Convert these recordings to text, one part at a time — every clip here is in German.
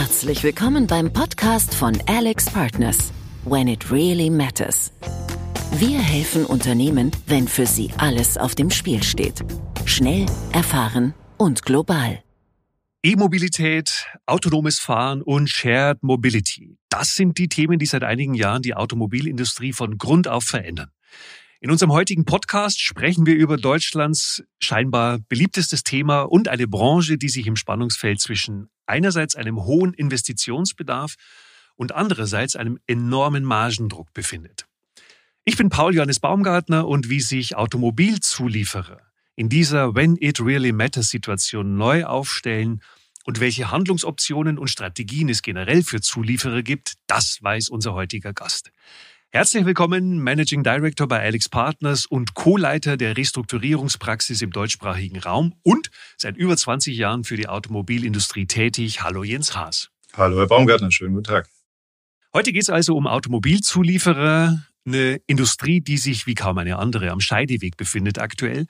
Herzlich willkommen beim Podcast von Alex Partners When it really matters. Wir helfen Unternehmen, wenn für sie alles auf dem Spiel steht. Schnell, erfahren und global. E-Mobilität, autonomes Fahren und Shared Mobility. Das sind die Themen, die seit einigen Jahren die Automobilindustrie von Grund auf verändern. In unserem heutigen Podcast sprechen wir über Deutschlands scheinbar beliebtestes Thema und eine Branche, die sich im Spannungsfeld zwischen einerseits einem hohen Investitionsbedarf und andererseits einem enormen Margendruck befindet. Ich bin Paul Johannes Baumgartner und wie sich Automobilzulieferer in dieser When It Really Matters Situation neu aufstellen und welche Handlungsoptionen und Strategien es generell für Zulieferer gibt, das weiß unser heutiger Gast. Herzlich willkommen, Managing Director bei Alex Partners und Co-Leiter der Restrukturierungspraxis im deutschsprachigen Raum und seit über 20 Jahren für die Automobilindustrie tätig. Hallo Jens Haas. Hallo Herr Baumgartner, schönen guten Tag. Heute geht es also um Automobilzulieferer, eine Industrie, die sich wie kaum eine andere am Scheideweg befindet aktuell.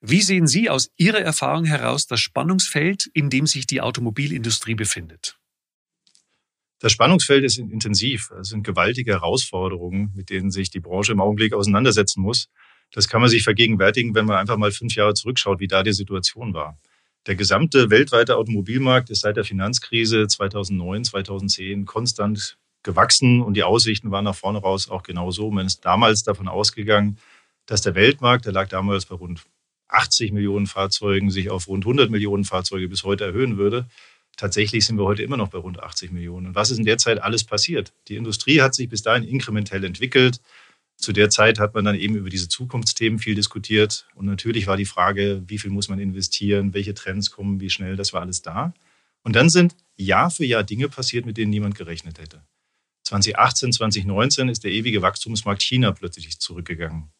Wie sehen Sie aus Ihrer Erfahrung heraus das Spannungsfeld, in dem sich die Automobilindustrie befindet? Das Spannungsfeld ist intensiv. Es sind gewaltige Herausforderungen, mit denen sich die Branche im Augenblick auseinandersetzen muss. Das kann man sich vergegenwärtigen, wenn man einfach mal fünf Jahre zurückschaut, wie da die Situation war. Der gesamte weltweite Automobilmarkt ist seit der Finanzkrise 2009, 2010 konstant gewachsen und die Aussichten waren nach vorne raus auch genauso. Man ist damals davon ausgegangen, dass der Weltmarkt, der lag damals bei rund 80 Millionen Fahrzeugen, sich auf rund 100 Millionen Fahrzeuge bis heute erhöhen würde. Tatsächlich sind wir heute immer noch bei rund 80 Millionen. Und was ist in der Zeit alles passiert? Die Industrie hat sich bis dahin inkrementell entwickelt. Zu der Zeit hat man dann eben über diese Zukunftsthemen viel diskutiert. Und natürlich war die Frage, wie viel muss man investieren, welche Trends kommen, wie schnell, das war alles da. Und dann sind Jahr für Jahr Dinge passiert, mit denen niemand gerechnet hätte. 2018, 2019 ist der ewige Wachstumsmarkt China plötzlich zurückgegangen.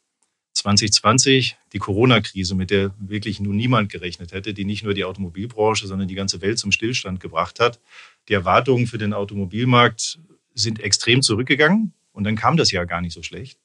2020 die Corona-Krise, mit der wirklich nun niemand gerechnet hätte, die nicht nur die Automobilbranche, sondern die ganze Welt zum Stillstand gebracht hat. Die Erwartungen für den Automobilmarkt sind extrem zurückgegangen und dann kam das Jahr gar nicht so schlecht.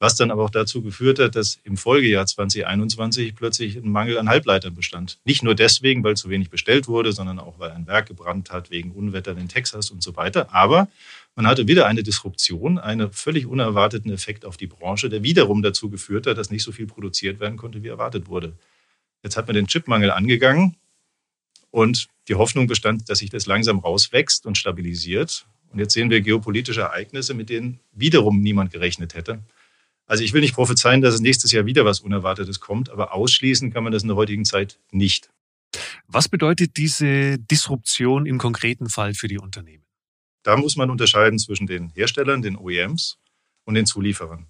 Was dann aber auch dazu geführt hat, dass im Folgejahr 2021 plötzlich ein Mangel an Halbleitern bestand. Nicht nur deswegen, weil zu wenig bestellt wurde, sondern auch, weil ein Werk gebrannt hat wegen Unwettern in Texas und so weiter. Aber man hatte wieder eine Disruption, einen völlig unerwarteten Effekt auf die Branche, der wiederum dazu geführt hat, dass nicht so viel produziert werden konnte, wie erwartet wurde. Jetzt hat man den Chipmangel angegangen und die Hoffnung bestand, dass sich das langsam rauswächst und stabilisiert. Und jetzt sehen wir geopolitische Ereignisse, mit denen wiederum niemand gerechnet hätte. Also ich will nicht prophezeien, dass es nächstes Jahr wieder was Unerwartetes kommt, aber ausschließen kann man das in der heutigen Zeit nicht. Was bedeutet diese Disruption im konkreten Fall für die Unternehmen? Da muss man unterscheiden zwischen den Herstellern, den OEMs und den Zulieferern.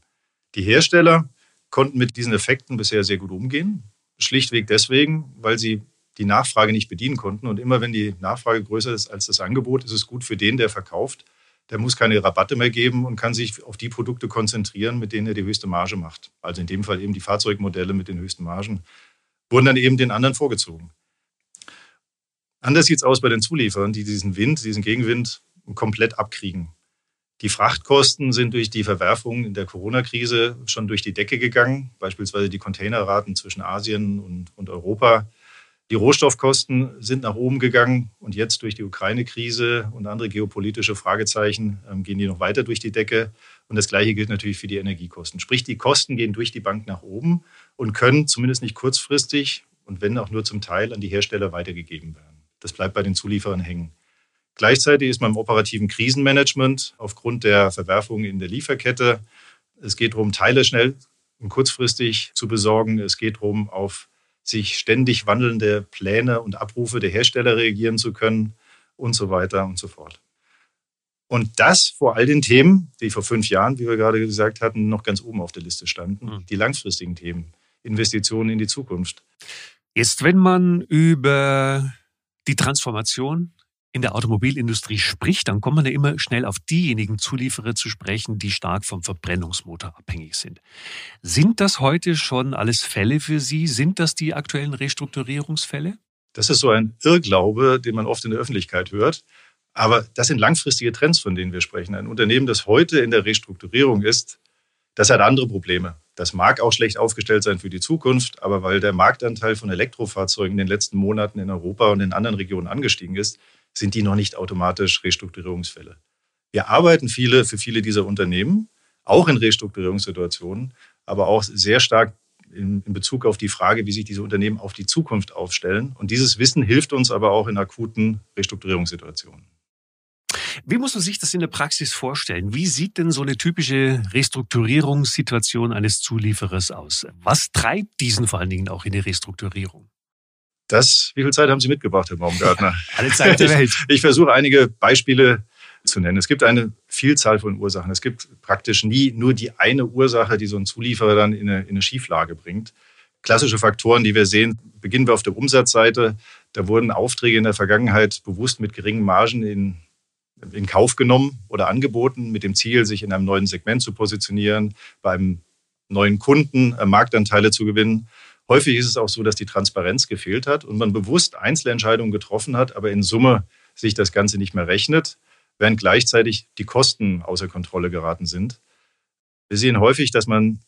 Die Hersteller konnten mit diesen Effekten bisher sehr gut umgehen. Schlichtweg deswegen, weil sie die Nachfrage nicht bedienen konnten. Und immer wenn die Nachfrage größer ist als das Angebot, ist es gut für den, der verkauft. Der muss keine Rabatte mehr geben und kann sich auf die Produkte konzentrieren, mit denen er die höchste Marge macht. Also in dem Fall eben die Fahrzeugmodelle mit den höchsten Margen wurden dann eben den anderen vorgezogen. Anders sieht es aus bei den Zulieferern, die diesen Wind, diesen Gegenwind komplett abkriegen. Die Frachtkosten sind durch die Verwerfung in der Corona-Krise schon durch die Decke gegangen, beispielsweise die Containerraten zwischen Asien und, und Europa. Die Rohstoffkosten sind nach oben gegangen und jetzt durch die Ukraine-Krise und andere geopolitische Fragezeichen ähm, gehen die noch weiter durch die Decke. Und das Gleiche gilt natürlich für die Energiekosten. Sprich, die Kosten gehen durch die Bank nach oben und können zumindest nicht kurzfristig und wenn auch nur zum Teil an die Hersteller weitergegeben werden. Das bleibt bei den Zulieferern hängen. Gleichzeitig ist man im operativen Krisenmanagement aufgrund der Verwerfungen in der Lieferkette. Es geht darum, Teile schnell und kurzfristig zu besorgen. Es geht darum, auf sich ständig wandelnde Pläne und Abrufe der Hersteller reagieren zu können und so weiter und so fort. Und das vor all den Themen, die vor fünf Jahren, wie wir gerade gesagt hatten, noch ganz oben auf der Liste standen, mhm. die langfristigen Themen, Investitionen in die Zukunft. Jetzt, wenn man über die Transformation in der Automobilindustrie spricht, dann kommt man ja immer schnell auf diejenigen Zulieferer zu sprechen, die stark vom Verbrennungsmotor abhängig sind. Sind das heute schon alles Fälle für Sie? Sind das die aktuellen Restrukturierungsfälle? Das ist so ein Irrglaube, den man oft in der Öffentlichkeit hört. Aber das sind langfristige Trends, von denen wir sprechen. Ein Unternehmen, das heute in der Restrukturierung ist, das hat andere Probleme. Das mag auch schlecht aufgestellt sein für die Zukunft, aber weil der Marktanteil von Elektrofahrzeugen in den letzten Monaten in Europa und in anderen Regionen angestiegen ist, sind die noch nicht automatisch Restrukturierungsfälle. Wir arbeiten viele für viele dieser Unternehmen, auch in Restrukturierungssituationen, aber auch sehr stark in, in, Bezug auf die Frage, wie sich diese Unternehmen auf die Zukunft aufstellen. Und dieses Wissen hilft uns aber auch in akuten Restrukturierungssituationen. Wie muss man sich das in der Praxis vorstellen? Wie sieht denn so eine typische Restrukturierungssituation eines Zulieferers aus? Was treibt diesen vor allen Dingen auch in die Restrukturierung? Das, wie viel Zeit haben Sie mitgebracht, Herr Baumgartner? Alle Zeit der Welt. Ich, ich versuche einige Beispiele zu nennen. Es gibt eine Vielzahl von Ursachen. Es gibt praktisch nie nur die eine Ursache, die so einen Zulieferer dann in eine, in eine Schieflage bringt. Klassische Faktoren, die wir sehen, beginnen wir auf der Umsatzseite. Da wurden Aufträge in der Vergangenheit bewusst mit geringen Margen in, in Kauf genommen oder angeboten, mit dem Ziel, sich in einem neuen Segment zu positionieren, beim neuen Kunden äh, Marktanteile zu gewinnen. Häufig ist es auch so, dass die Transparenz gefehlt hat und man bewusst Einzelentscheidungen getroffen hat, aber in Summe sich das Ganze nicht mehr rechnet während gleichzeitig die Kosten außer Kontrolle geraten sind. Wir sehen häufig, dass man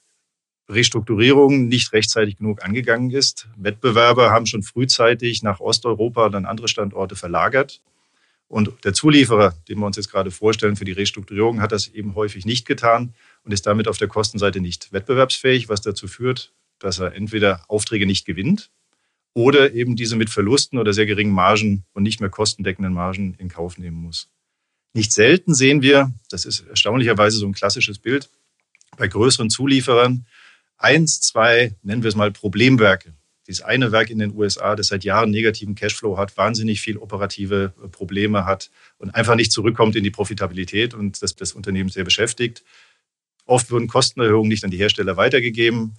Restrukturierungen nicht rechtzeitig genug angegangen ist. Wettbewerber haben schon frühzeitig nach Osteuropa und an andere Standorte verlagert. Und der Zulieferer, den wir uns jetzt gerade vorstellen für die Restrukturierung, hat das eben häufig nicht getan und ist damit auf der Kostenseite nicht wettbewerbsfähig, was dazu führt, dass er entweder Aufträge nicht gewinnt oder eben diese mit Verlusten oder sehr geringen Margen und nicht mehr kostendeckenden Margen in Kauf nehmen muss. Nicht selten sehen wir, das ist erstaunlicherweise so ein klassisches Bild, bei größeren Zulieferern eins, zwei, nennen wir es mal Problemwerke. Dieses eine Werk in den USA, das seit Jahren negativen Cashflow hat, wahnsinnig viel operative Probleme hat und einfach nicht zurückkommt in die Profitabilität und das das Unternehmen sehr beschäftigt. Oft wurden Kostenerhöhungen nicht an die Hersteller weitergegeben.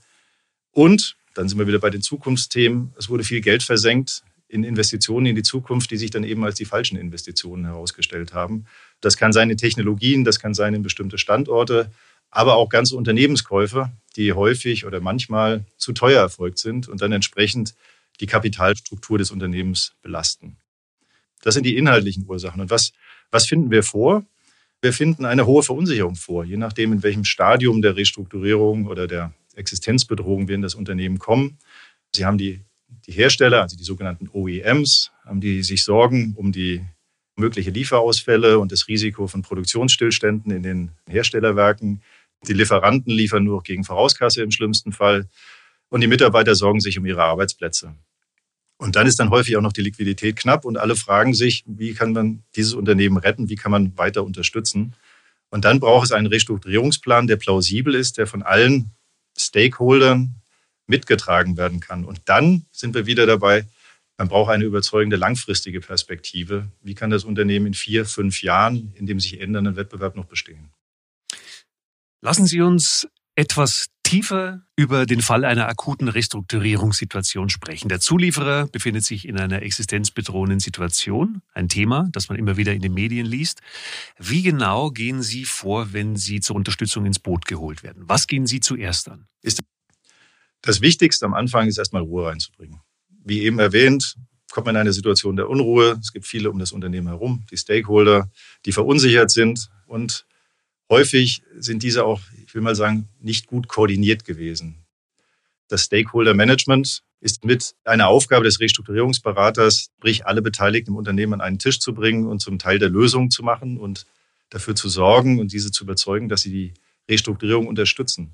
Und dann sind wir wieder bei den Zukunftsthemen. Es wurde viel Geld versenkt in Investitionen in die Zukunft, die sich dann eben als die falschen Investitionen herausgestellt haben. Das kann sein in Technologien, das kann sein in bestimmte Standorte, aber auch ganze Unternehmenskäufe, die häufig oder manchmal zu teuer erfolgt sind und dann entsprechend die Kapitalstruktur des Unternehmens belasten. Das sind die inhaltlichen Ursachen. Und was, was finden wir vor? Wir finden eine hohe Verunsicherung vor, je nachdem, in welchem Stadium der Restrukturierung oder der Existenzbedrohung wir in das Unternehmen kommen. Sie haben die die Hersteller, also die sogenannten OEMs, haben die sich Sorgen um die mögliche Lieferausfälle und das Risiko von Produktionsstillständen in den Herstellerwerken. Die Lieferanten liefern nur gegen Vorauskasse im schlimmsten Fall. Und die Mitarbeiter sorgen sich um ihre Arbeitsplätze. Und dann ist dann häufig auch noch die Liquidität knapp und alle fragen sich, wie kann man dieses Unternehmen retten, wie kann man weiter unterstützen. Und dann braucht es einen Restrukturierungsplan, der plausibel ist, der von allen Stakeholdern mitgetragen werden kann. Und dann sind wir wieder dabei, man braucht eine überzeugende langfristige Perspektive. Wie kann das Unternehmen in vier, fünf Jahren in dem sich ändernden Wettbewerb noch bestehen? Lassen Sie uns etwas tiefer über den Fall einer akuten Restrukturierungssituation sprechen. Der Zulieferer befindet sich in einer existenzbedrohenden Situation, ein Thema, das man immer wieder in den Medien liest. Wie genau gehen Sie vor, wenn Sie zur Unterstützung ins Boot geholt werden? Was gehen Sie zuerst an? Das Wichtigste am Anfang ist erstmal Ruhe reinzubringen. Wie eben erwähnt, kommt man in eine Situation der Unruhe. Es gibt viele um das Unternehmen herum, die Stakeholder, die verunsichert sind und häufig sind diese auch, ich will mal sagen, nicht gut koordiniert gewesen. Das Stakeholder Management ist mit einer Aufgabe des Restrukturierungsberaters, sprich alle Beteiligten im Unternehmen an einen Tisch zu bringen und zum Teil der Lösung zu machen und dafür zu sorgen und diese zu überzeugen, dass sie die Restrukturierung unterstützen.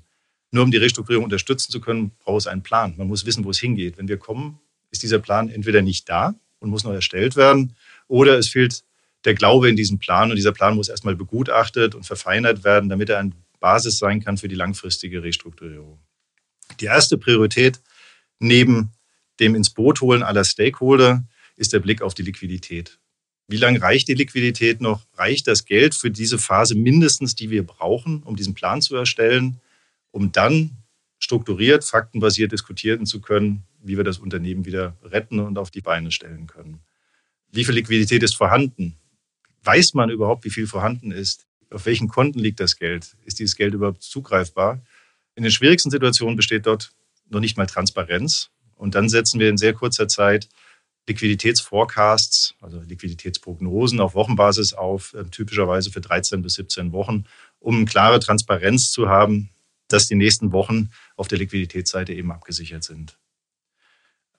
Nur um die Restrukturierung unterstützen zu können, braucht es einen Plan. Man muss wissen, wo es hingeht. Wenn wir kommen, ist dieser Plan entweder nicht da und muss noch erstellt werden, oder es fehlt der Glaube in diesen Plan und dieser Plan muss erstmal begutachtet und verfeinert werden, damit er eine Basis sein kann für die langfristige Restrukturierung. Die erste Priorität neben dem ins Boot holen aller Stakeholder ist der Blick auf die Liquidität. Wie lange reicht die Liquidität noch? Reicht das Geld für diese Phase mindestens, die wir brauchen, um diesen Plan zu erstellen? um dann strukturiert, faktenbasiert diskutieren zu können, wie wir das Unternehmen wieder retten und auf die Beine stellen können. Wie viel Liquidität ist vorhanden? Weiß man überhaupt, wie viel vorhanden ist? Auf welchen Konten liegt das Geld? Ist dieses Geld überhaupt zugreifbar? In den schwierigsten Situationen besteht dort noch nicht mal Transparenz. Und dann setzen wir in sehr kurzer Zeit Liquiditätsforecasts, also Liquiditätsprognosen auf Wochenbasis auf, äh, typischerweise für 13 bis 17 Wochen, um klare Transparenz zu haben, dass die nächsten Wochen auf der Liquiditätsseite eben abgesichert sind.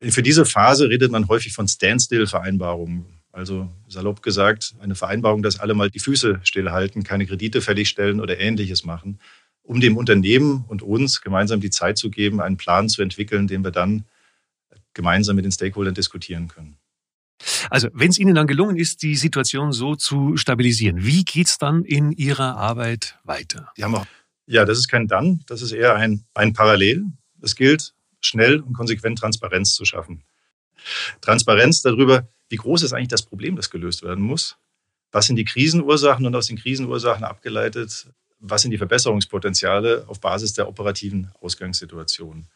Für diese Phase redet man häufig von Standstill-Vereinbarungen. Also salopp gesagt, eine Vereinbarung, dass alle mal die Füße stillhalten, keine Kredite fälligstellen oder ähnliches machen, um dem Unternehmen und uns gemeinsam die Zeit zu geben, einen Plan zu entwickeln, den wir dann gemeinsam mit den Stakeholdern diskutieren können. Also, wenn es Ihnen dann gelungen ist, die Situation so zu stabilisieren, wie geht es dann in Ihrer Arbeit weiter? Auch, ja, das ist kein Dann, das ist eher ein, ein Parallel. Es gilt, schnell und konsequent Transparenz zu schaffen. Transparenz darüber, wie groß ist eigentlich das Problem, das gelöst werden muss? Was sind die Krisenursachen und aus den Krisenursachen abgeleitet, was sind die Verbesserungspotenziale auf Basis der operativen Ausgangssituation?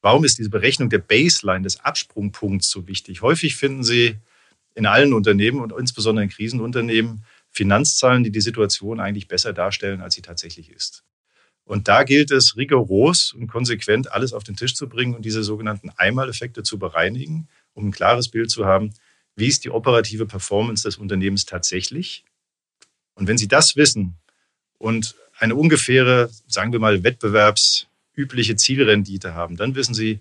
Warum ist diese Berechnung der Baseline, des Absprungpunkts so wichtig? Häufig finden Sie in allen Unternehmen und insbesondere in Krisenunternehmen Finanzzahlen, die die Situation eigentlich besser darstellen, als sie tatsächlich ist. Und da gilt es rigoros und konsequent alles auf den Tisch zu bringen und diese sogenannten Einmaleffekte zu bereinigen, um ein klares Bild zu haben, wie ist die operative Performance des Unternehmens tatsächlich. Und wenn Sie das wissen und eine ungefähre, sagen wir mal, wettbewerbsübliche Zielrendite haben, dann wissen Sie,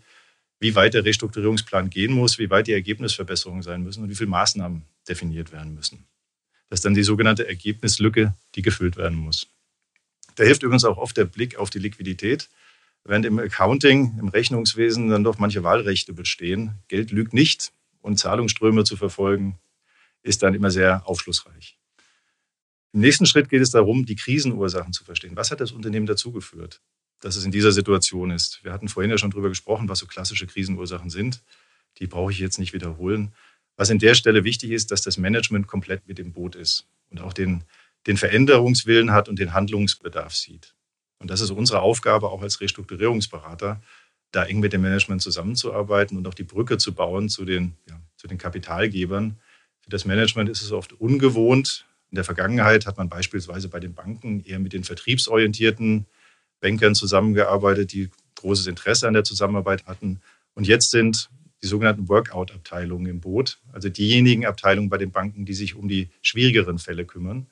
wie weit der Restrukturierungsplan gehen muss, wie weit die Ergebnisverbesserungen sein müssen und wie viele Maßnahmen definiert werden müssen. Das ist dann die sogenannte Ergebnislücke, die gefüllt werden muss. Da hilft übrigens auch oft der Blick auf die Liquidität. Während im Accounting, im Rechnungswesen dann doch manche Wahlrechte bestehen. Geld lügt nicht und Zahlungsströme zu verfolgen, ist dann immer sehr aufschlussreich. Im nächsten Schritt geht es darum, die Krisenursachen zu verstehen. Was hat das Unternehmen dazu geführt, dass es in dieser Situation ist? Wir hatten vorhin ja schon darüber gesprochen, was so klassische Krisenursachen sind. Die brauche ich jetzt nicht wiederholen. Was an der Stelle wichtig ist, dass das Management komplett mit im Boot ist und auch den, den Veränderungswillen hat und den Handlungsbedarf sieht. Und das ist unsere Aufgabe auch als Restrukturierungsberater, da eng mit dem Management zusammenzuarbeiten und auch die Brücke zu bauen zu den, ja, zu den Kapitalgebern. Für das Management ist es oft ungewohnt. In der Vergangenheit hat man beispielsweise bei den Banken eher mit den vertriebsorientierten Bankern zusammengearbeitet, die großes Interesse an der Zusammenarbeit hatten. Und jetzt sind die sogenannten Workout-Abteilungen im Boot, also diejenigen Abteilungen bei den Banken, die sich um die schwierigeren Fälle kümmern.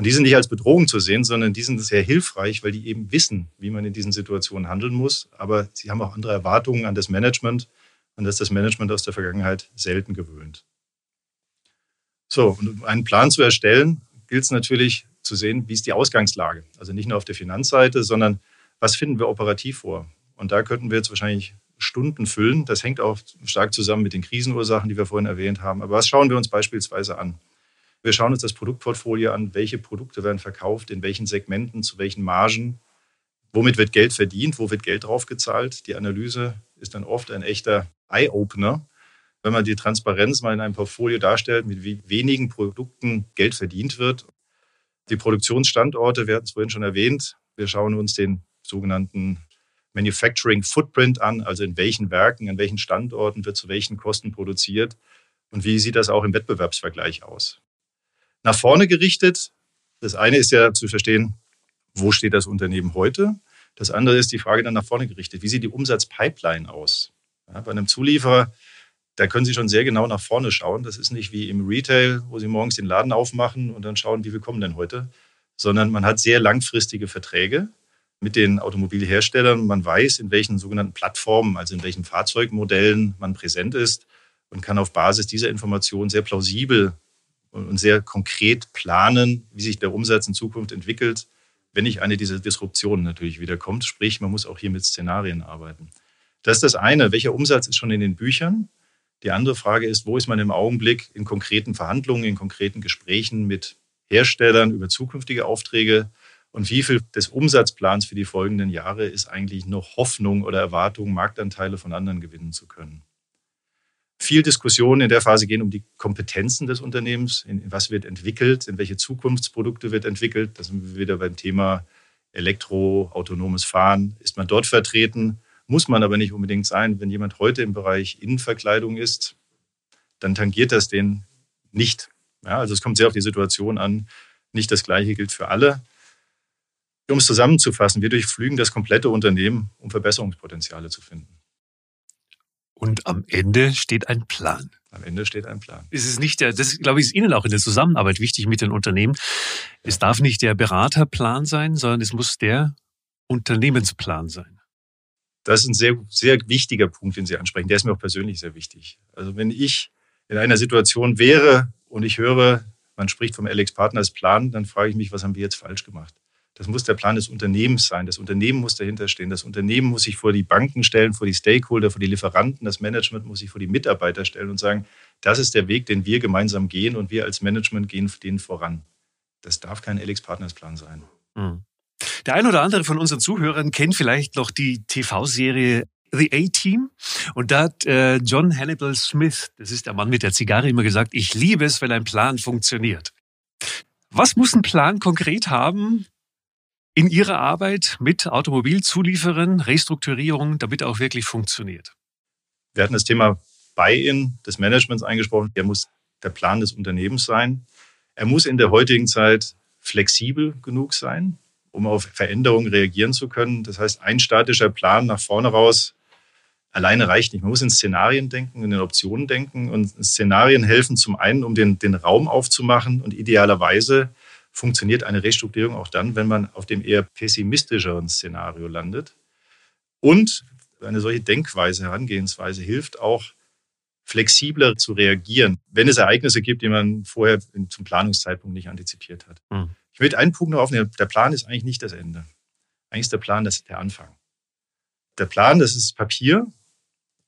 Und die sind nicht als Bedrohung zu sehen, sondern die sind sehr hilfreich, weil die eben wissen, wie man in diesen Situationen handeln muss. Aber sie haben auch andere Erwartungen an das Management, an das das Management aus der Vergangenheit selten gewöhnt. So, und um einen Plan zu erstellen, gilt es natürlich zu sehen, wie ist die Ausgangslage. Also nicht nur auf der Finanzseite, sondern was finden wir operativ vor. Und da könnten wir jetzt wahrscheinlich Stunden füllen. Das hängt auch stark zusammen mit den Krisenursachen, die wir vorhin erwähnt haben. Aber was schauen wir uns beispielsweise an? Wir schauen uns das Produktportfolio an, welche Produkte werden verkauft, in welchen Segmenten, zu welchen Margen, womit wird Geld verdient, wo wird Geld draufgezahlt. Die Analyse ist dann oft ein echter Eye-Opener, wenn man die Transparenz mal in einem Portfolio darstellt, mit wie wenigen Produkten Geld verdient wird. Die Produktionsstandorte, wir hatten es vorhin schon erwähnt, wir schauen uns den sogenannten Manufacturing Footprint an, also in welchen Werken, an welchen Standorten wird zu welchen Kosten produziert. Und wie sieht das auch im Wettbewerbsvergleich aus nach vorne gerichtet. Das eine ist ja zu verstehen, wo steht das Unternehmen heute? Das andere ist die Frage dann nach vorne gerichtet. Wie sieht die Umsatzpipeline aus? Ja, bei einem Zulieferer, da können Sie schon sehr genau nach vorne schauen. Das ist nicht wie im Retail, wo Sie morgens den Laden aufmachen und dann schauen, wie viel kommen denn heute, sondern man hat sehr langfristige Verträge mit den Automobilherstellern. Man weiß, in welchen sogenannten Plattformen, also in welchen Fahrzeugmodellen man präsent ist und kann auf Basis dieser Informationen sehr plausibel und sehr konkret planen, wie sich der Umsatz in Zukunft entwickelt, wenn nicht eine dieser Disruptionen natürlich wieder kommt. Sprich, man muss auch hier mit Szenarien arbeiten. Das ist das eine. Welcher Umsatz ist schon in den Büchern? Die andere Frage ist, wo ist man im Augenblick in konkreten Verhandlungen, in konkreten Gesprächen mit Herstellern über zukünftige Aufträge? Und wie viel des Umsatzplans für die folgenden Jahre ist eigentlich noch Hoffnung oder Erwartung, Marktanteile von anderen gewinnen zu können? Viel Diskussionen in der Phase gehen um die Kompetenzen des Unternehmens, in was wird entwickelt, in welche Zukunftsprodukte wird entwickelt. Da sind wir wieder beim Thema Elektro, autonomes Fahren. Ist man dort vertreten? Muss man aber nicht unbedingt sein. Wenn jemand heute im Bereich Innenverkleidung ist, dann tangiert das den nicht. Ja, also es kommt sehr auf die Situation an. Nicht das Gleiche gilt für alle. Um es zusammenzufassen, wir durchflügen das komplette Unternehmen, um Verbesserungspotenziale zu finden. Und am Ende steht ein Plan. Am Ende steht ein Plan. Es ist nicht der, das glaube ich, ist Ihnen auch in der Zusammenarbeit wichtig mit den Unternehmen. Es darf nicht der Beraterplan sein, sondern es muss der Unternehmensplan sein. Das ist ein sehr, sehr wichtiger Punkt, den Sie ansprechen. Der ist mir auch persönlich sehr wichtig. Also wenn ich in einer Situation wäre und ich höre, man spricht vom Alex Partners Plan, dann frage ich mich, was haben wir jetzt falsch gemacht? Das muss der Plan des Unternehmens sein. Das Unternehmen muss dahinter stehen. Das Unternehmen muss sich vor die Banken stellen, vor die Stakeholder, vor die Lieferanten. Das Management muss sich vor die Mitarbeiter stellen und sagen, das ist der Weg, den wir gemeinsam gehen und wir als Management gehen den voran. Das darf kein Alex Partners Plan sein. Mhm. Der ein oder andere von unseren Zuhörern kennt vielleicht noch die TV-Serie The A-Team. Und da hat äh, John Hannibal Smith, das ist der Mann mit der Zigarre, immer gesagt, ich liebe es, wenn ein Plan funktioniert. Was muss ein Plan konkret haben in Ihrer Arbeit mit Automobilzulieferern, Restrukturierung, damit auch wirklich funktioniert? Wir hatten das Thema Buy-in des Managements eingesprochen. Er muss der Plan des Unternehmens sein. Er muss in der heutigen Zeit flexibel genug sein, um auf Veränderungen reagieren zu können. Das heißt, ein statischer Plan nach vorne raus alleine reicht nicht. Man muss in Szenarien denken, in den Optionen denken. Und Szenarien helfen zum einen, um den, den Raum aufzumachen. Und idealerweise funktioniert eine Restrukturierung auch dann, wenn man auf dem eher pessimistischeren Szenario landet. Und eine solche Denkweise, Herangehensweise hilft auch, flexibler zu reagieren, wenn es Ereignisse gibt, die man vorher zum Planungszeitpunkt nicht antizipiert hat. Mhm. Ich will einen Punkt noch aufnehmen. Der Plan ist eigentlich nicht das Ende. Eigentlich ist der Plan das der Anfang. Der Plan, das ist Papier,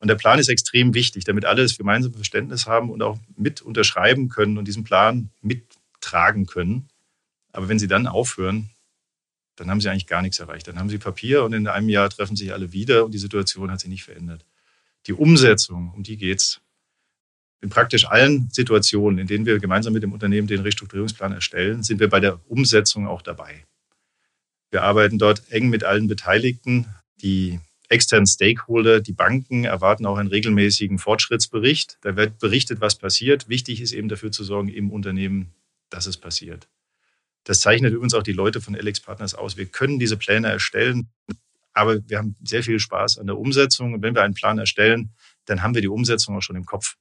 und der Plan ist extrem wichtig, damit alle das gemeinsame Verständnis haben und auch mit unterschreiben können und diesen Plan mittragen können. Aber wenn sie dann aufhören, dann haben sie eigentlich gar nichts erreicht. Dann haben sie Papier und in einem Jahr treffen sich alle wieder und die Situation hat sich nicht verändert. Die Umsetzung, um die geht es. In praktisch allen Situationen, in denen wir gemeinsam mit dem Unternehmen den Restrukturierungsplan erstellen, sind wir bei der Umsetzung auch dabei. Wir arbeiten dort eng mit allen Beteiligten. Die externen Stakeholder, die Banken erwarten auch einen regelmäßigen Fortschrittsbericht. Da wird berichtet, was passiert. Wichtig ist eben dafür zu sorgen im Unternehmen, dass es passiert. Das zeichnet übrigens auch die Leute von Alex Partners aus. Wir können diese Pläne erstellen, aber wir haben sehr viel Spaß an der Umsetzung. Und wenn wir einen Plan erstellen, dann haben wir die Umsetzung auch schon im Kopf.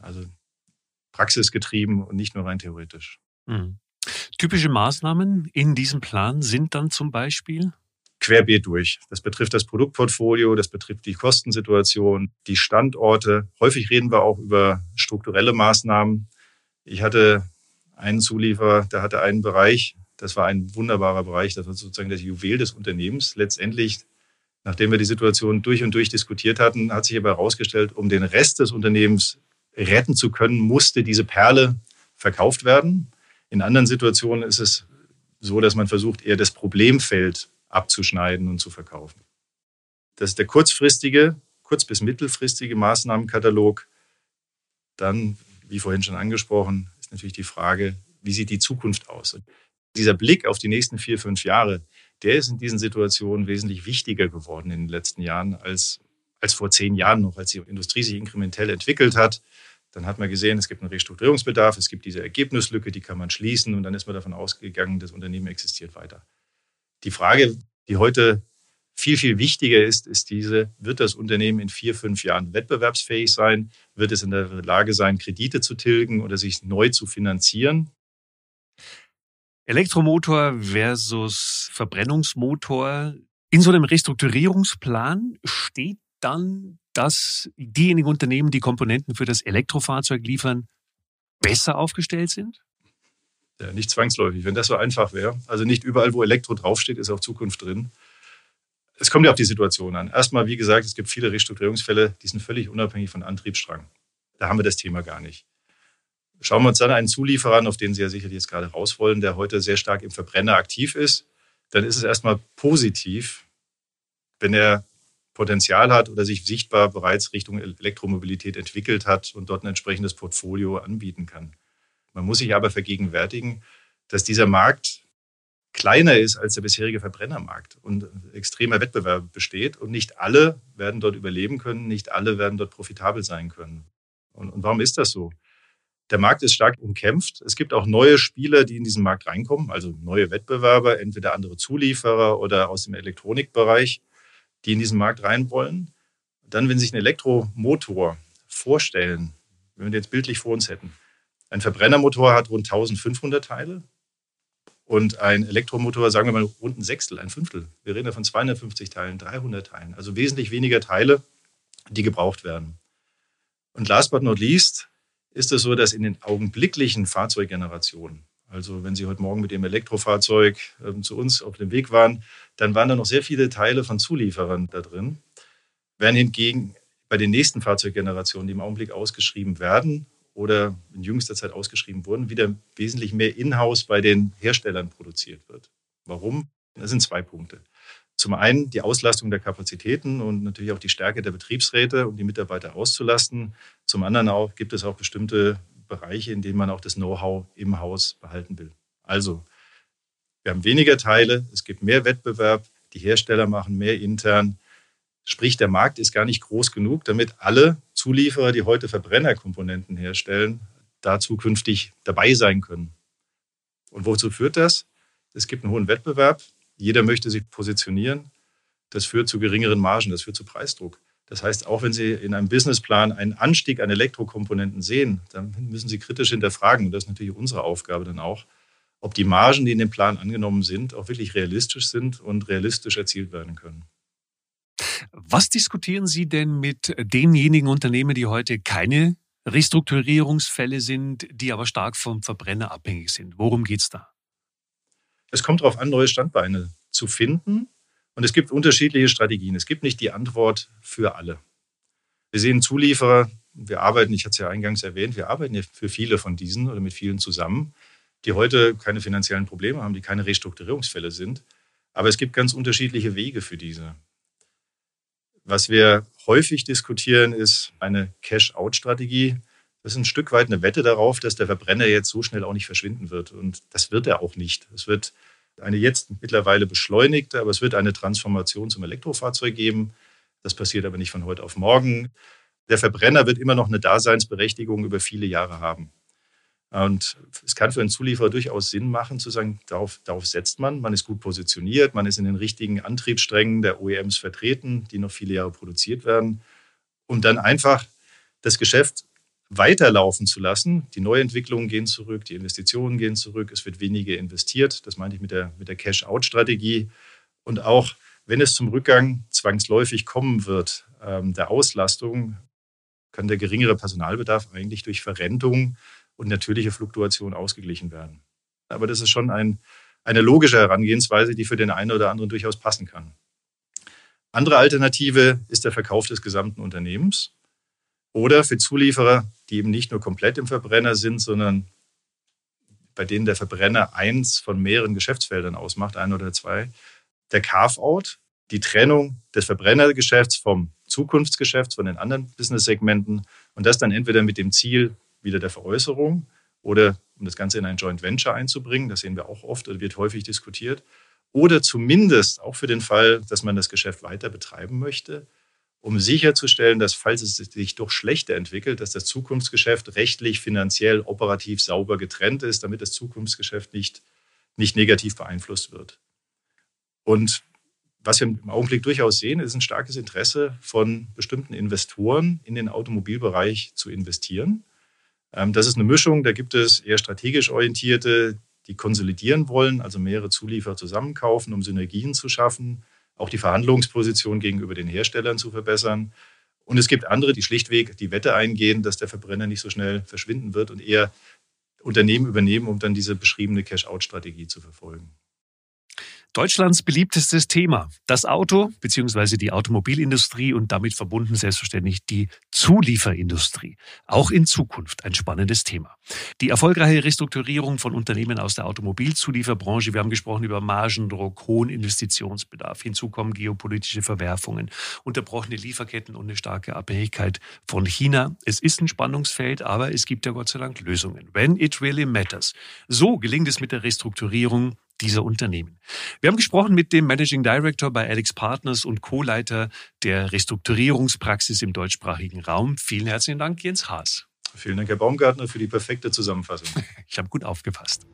Also praxisgetrieben und nicht nur rein theoretisch. Mhm. Typische Maßnahmen in diesem Plan sind dann zum Beispiel? querbeet durch. Das betrifft das Produktportfolio, das betrifft die Kostensituation, die Standorte. Häufig reden wir auch über strukturelle Maßnahmen. Ich hatte einen Zulieferer, der hatte einen Bereich, das war ein wunderbarer Bereich, das war sozusagen das Juwel des Unternehmens. Letztendlich, nachdem wir die Situation durch und durch diskutiert hatten, hat sich aber herausgestellt, um den Rest des Unternehmens retten zu können, musste diese Perle verkauft werden. In anderen Situationen ist es so, dass man versucht, eher das Problemfeld abzuschneiden und zu verkaufen. Das ist der kurzfristige, kurz- bis mittelfristige Maßnahmenkatalog. Dann, wie vorhin schon angesprochen, natürlich die Frage, wie sieht die Zukunft aus? Und dieser Blick auf die nächsten vier, fünf Jahre, der ist in diesen Situationen wesentlich wichtiger geworden in den letzten Jahren als, als vor zehn Jahren noch, als die Industrie sich inkrementell entwickelt hat. Dann hat man gesehen, es gibt einen Restrukturierungsbedarf, es gibt diese Ergebnislücke, die kann man schließen und dann ist man davon ausgegangen, das Unternehmen existiert weiter. Die Frage, die heute viel, viel wichtiger ist, ist diese, wird das Unternehmen in vier, fünf Jahren wettbewerbsfähig sein? Wird es in der Lage sein, Kredite zu tilgen oder sich neu zu finanzieren? Elektromotor versus Verbrennungsmotor. In so einem Restrukturierungsplan steht dann, dass diejenigen Unternehmen, die Komponenten für das Elektrofahrzeug liefern, besser aufgestellt sind? Ja, nicht zwangsläufig, wenn das so einfach wäre. Also nicht überall, wo Elektro draufsteht, ist auch Zukunft drin. Es kommt ja auf die Situation an. Erstmal, wie gesagt, es gibt viele Restrukturierungsfälle, die sind völlig unabhängig von Antriebsstrang. Da haben wir das Thema gar nicht. Schauen wir uns dann einen Zulieferer an, auf den Sie ja sicherlich jetzt gerade raus wollen, der heute sehr stark im Verbrenner aktiv ist. Dann ist es erstmal positiv, wenn er Potenzial hat oder sich sichtbar bereits Richtung Elektromobilität entwickelt hat und dort ein entsprechendes Portfolio anbieten kann. Man muss sich aber vergegenwärtigen, dass dieser Markt kleiner ist als der bisherige Verbrennermarkt und extremer Wettbewerb besteht. Und nicht alle werden dort überleben können, nicht alle werden dort profitabel sein können. Und, und warum ist das so? Der Markt ist stark umkämpft. Es gibt auch neue Spieler, die in diesen Markt reinkommen, also neue Wettbewerber, entweder andere Zulieferer oder aus dem Elektronikbereich, die in diesen Markt rein wollen. Dann, wenn Sie sich einen Elektromotor vorstellen, wenn wir den jetzt bildlich vor uns hätten, ein Verbrennermotor hat rund 1500 Teile und ein Elektromotor, sagen wir mal, rund ein Sechstel, ein Fünftel. Wir reden ja von 250 Teilen, 300 Teilen, also wesentlich weniger Teile, die gebraucht werden. Und last but not least, ist es so, dass in den augenblicklichen Fahrzeuggenerationen, also wenn Sie heute Morgen mit dem Elektrofahrzeug äh, zu uns auf dem Weg waren, dann waren da noch sehr viele Teile von Zulieferern da drin. Während hingegen bei den nächsten Fahrzeuggenerationen, die im Augenblick ausgeschrieben werden oder in jüngster Zeit ausgeschrieben wurden, wieder wesentlich mehr in-house bei den Herstellern produziert wird. Warum? Das sind zwei Punkte. Zum einen die Auslastung der Kapazitäten und natürlich auch die Stärke der Betriebsräte, um die Mitarbeiter auszulasten. Zum anderen auch gibt es auch bestimmte Bereiche, in denen man auch das Know-how im Haus behalten will. Also, wir haben weniger Teile, es gibt mehr Wettbewerb, die Hersteller machen mehr intern. Sprich, der Markt ist gar nicht groß genug, damit alle Zulieferer, die heute Verbrennerkomponenten herstellen, da zukünftig dabei sein können. Und wozu führt das? Es gibt einen hohen Wettbewerb. Jeder möchte sich positionieren. Das führt zu geringeren Margen, das führt zu Preisdruck. Das heißt, auch wenn Sie in einem Businessplan einen Anstieg an Elektrokomponenten sehen, dann müssen Sie kritisch hinterfragen, und das ist natürlich unsere Aufgabe dann auch, ob die Margen, die in dem Plan angenommen sind, auch wirklich realistisch sind und realistisch erzielt werden können. Was diskutieren Sie denn mit denjenigen Unternehmen, die heute keine Restrukturierungsfälle sind, die aber stark vom Verbrenner abhängig sind? Worum geht es da? Es kommt darauf an, neue Standbeine zu finden. Und es gibt unterschiedliche Strategien. Es gibt nicht die Antwort für alle. Wir sehen Zulieferer, wir arbeiten, ich hatte es ja eingangs erwähnt, wir arbeiten ja für viele von diesen oder mit vielen zusammen, die heute keine finanziellen Probleme haben, die keine Restrukturierungsfälle sind. Aber es gibt ganz unterschiedliche Wege für diese. Was wir häufig diskutieren, ist eine Cash-out-Strategie. Das ist ein Stück weit eine Wette darauf, dass der Verbrenner jetzt so schnell auch nicht verschwinden wird. Und das wird er auch nicht. Es wird eine jetzt mittlerweile beschleunigte, aber es wird eine Transformation zum Elektrofahrzeug geben. Das passiert aber nicht von heute auf morgen. Der Verbrenner wird immer noch eine Daseinsberechtigung über viele Jahre haben. Und es kann für einen Zulieferer durchaus Sinn machen, zu sagen, darauf, darauf, setzt man, man ist gut positioniert, man ist in den richtigen Antriebssträngen der OEMs vertreten, die noch viele Jahre produziert werden, um dann einfach das Geschäft weiterlaufen zu lassen. Die Neuentwicklungen gehen zurück, die Investitionen gehen zurück, es wird weniger investiert. Das meinte ich mit der, mit der Cash-out-Strategie. Und auch wenn es zum Rückgang zwangsläufig kommen wird, ähm, der Auslastung, kann der geringere Personalbedarf eigentlich durch Verrentung und natürliche Fluktuation ausgeglichen werden. Aber das ist schon ein, eine logische Herangehensweise, die für den einen oder anderen durchaus passen kann. Andere Alternative ist der Verkauf des gesamten Unternehmens. Oder für Zulieferer, die eben nicht nur komplett im Verbrenner sind, sondern bei denen der Verbrenner eins von mehreren Geschäftsfeldern ausmacht, ein oder zwei, der Carve-out, die Trennung des Verbrennergeschäfts vom Zukunftsgeschäft, von den anderen Business-Segmenten und das dann entweder mit dem Ziel wieder der Veräußerung oder um das Ganze in ein Joint Venture einzubringen, das sehen wir auch oft oder wird häufig diskutiert, oder zumindest auch für den Fall, dass man das Geschäft weiter betreiben möchte, um sicherzustellen, dass falls es sich doch schlechter entwickelt, dass das Zukunftsgeschäft rechtlich, finanziell, operativ sauber getrennt ist, damit das Zukunftsgeschäft nicht, nicht negativ beeinflusst wird. Und was wir im Augenblick durchaus sehen, ist ein starkes Interesse von bestimmten Investoren in den Automobilbereich zu investieren. Ähm, das ist eine Mischung, da gibt es eher strategisch orientierte, die konsolidieren wollen, also mehrere Zulieferer zusammenkaufen, um Synergien zu schaffen auch die Verhandlungsposition gegenüber den Herstellern zu verbessern. Und es gibt andere, die schlichtweg die Wette eingehen, dass der Verbrenner nicht so schnell verschwinden wird und eher Unternehmen übernehmen, um dann diese beschriebene Cash-out-Strategie zu verfolgen. Deutschlands beliebtestes Thema, das Auto bzw. die Automobilindustrie und damit verbunden selbstverständlich die Zulieferindustrie. Auch in Zukunft ein spannendes Thema. Die erfolgreiche Restrukturierung von Unternehmen aus der Automobilzulieferbranche, wir haben gesprochen über Margendruck, hohen Investitionsbedarf, hinzu kommen geopolitische Verwerfungen, unterbrochene Lieferketten und eine starke Abhängigkeit von China. Es ist ein Spannungsfeld, aber es gibt ja Gott sei Dank Lösungen. When it really matters. So gelingt es mit der Restrukturierung dieser Unternehmen. Wir haben gesprochen mit dem Managing Director bei Alex Partners und Co-Leiter der Restrukturierungspraxis im deutschsprachigen Raum. Vielen herzlichen Dank, Jens Haas. Vielen Dank, Herr Baumgartner, für die perfekte Zusammenfassung. Ich habe gut aufgepasst.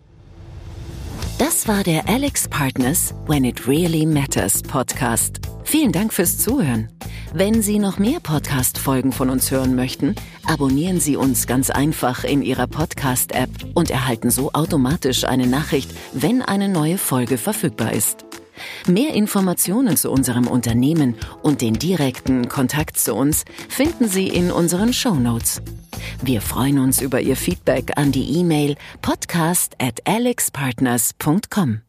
Das war der Alex Partners When It Really Matters Podcast. Vielen Dank fürs Zuhören. Wenn Sie noch mehr Podcast-Folgen von uns hören möchten, abonnieren Sie uns ganz einfach in Ihrer Podcast-App und erhalten so automatisch eine Nachricht, wenn eine neue Folge verfügbar ist. Mehr Informationen zu unserem Unternehmen und den direkten Kontakt zu uns finden Sie in unseren Show Notes. Wir freuen uns über Ihr Feedback an die E-Mail podcast at alexpartners.com.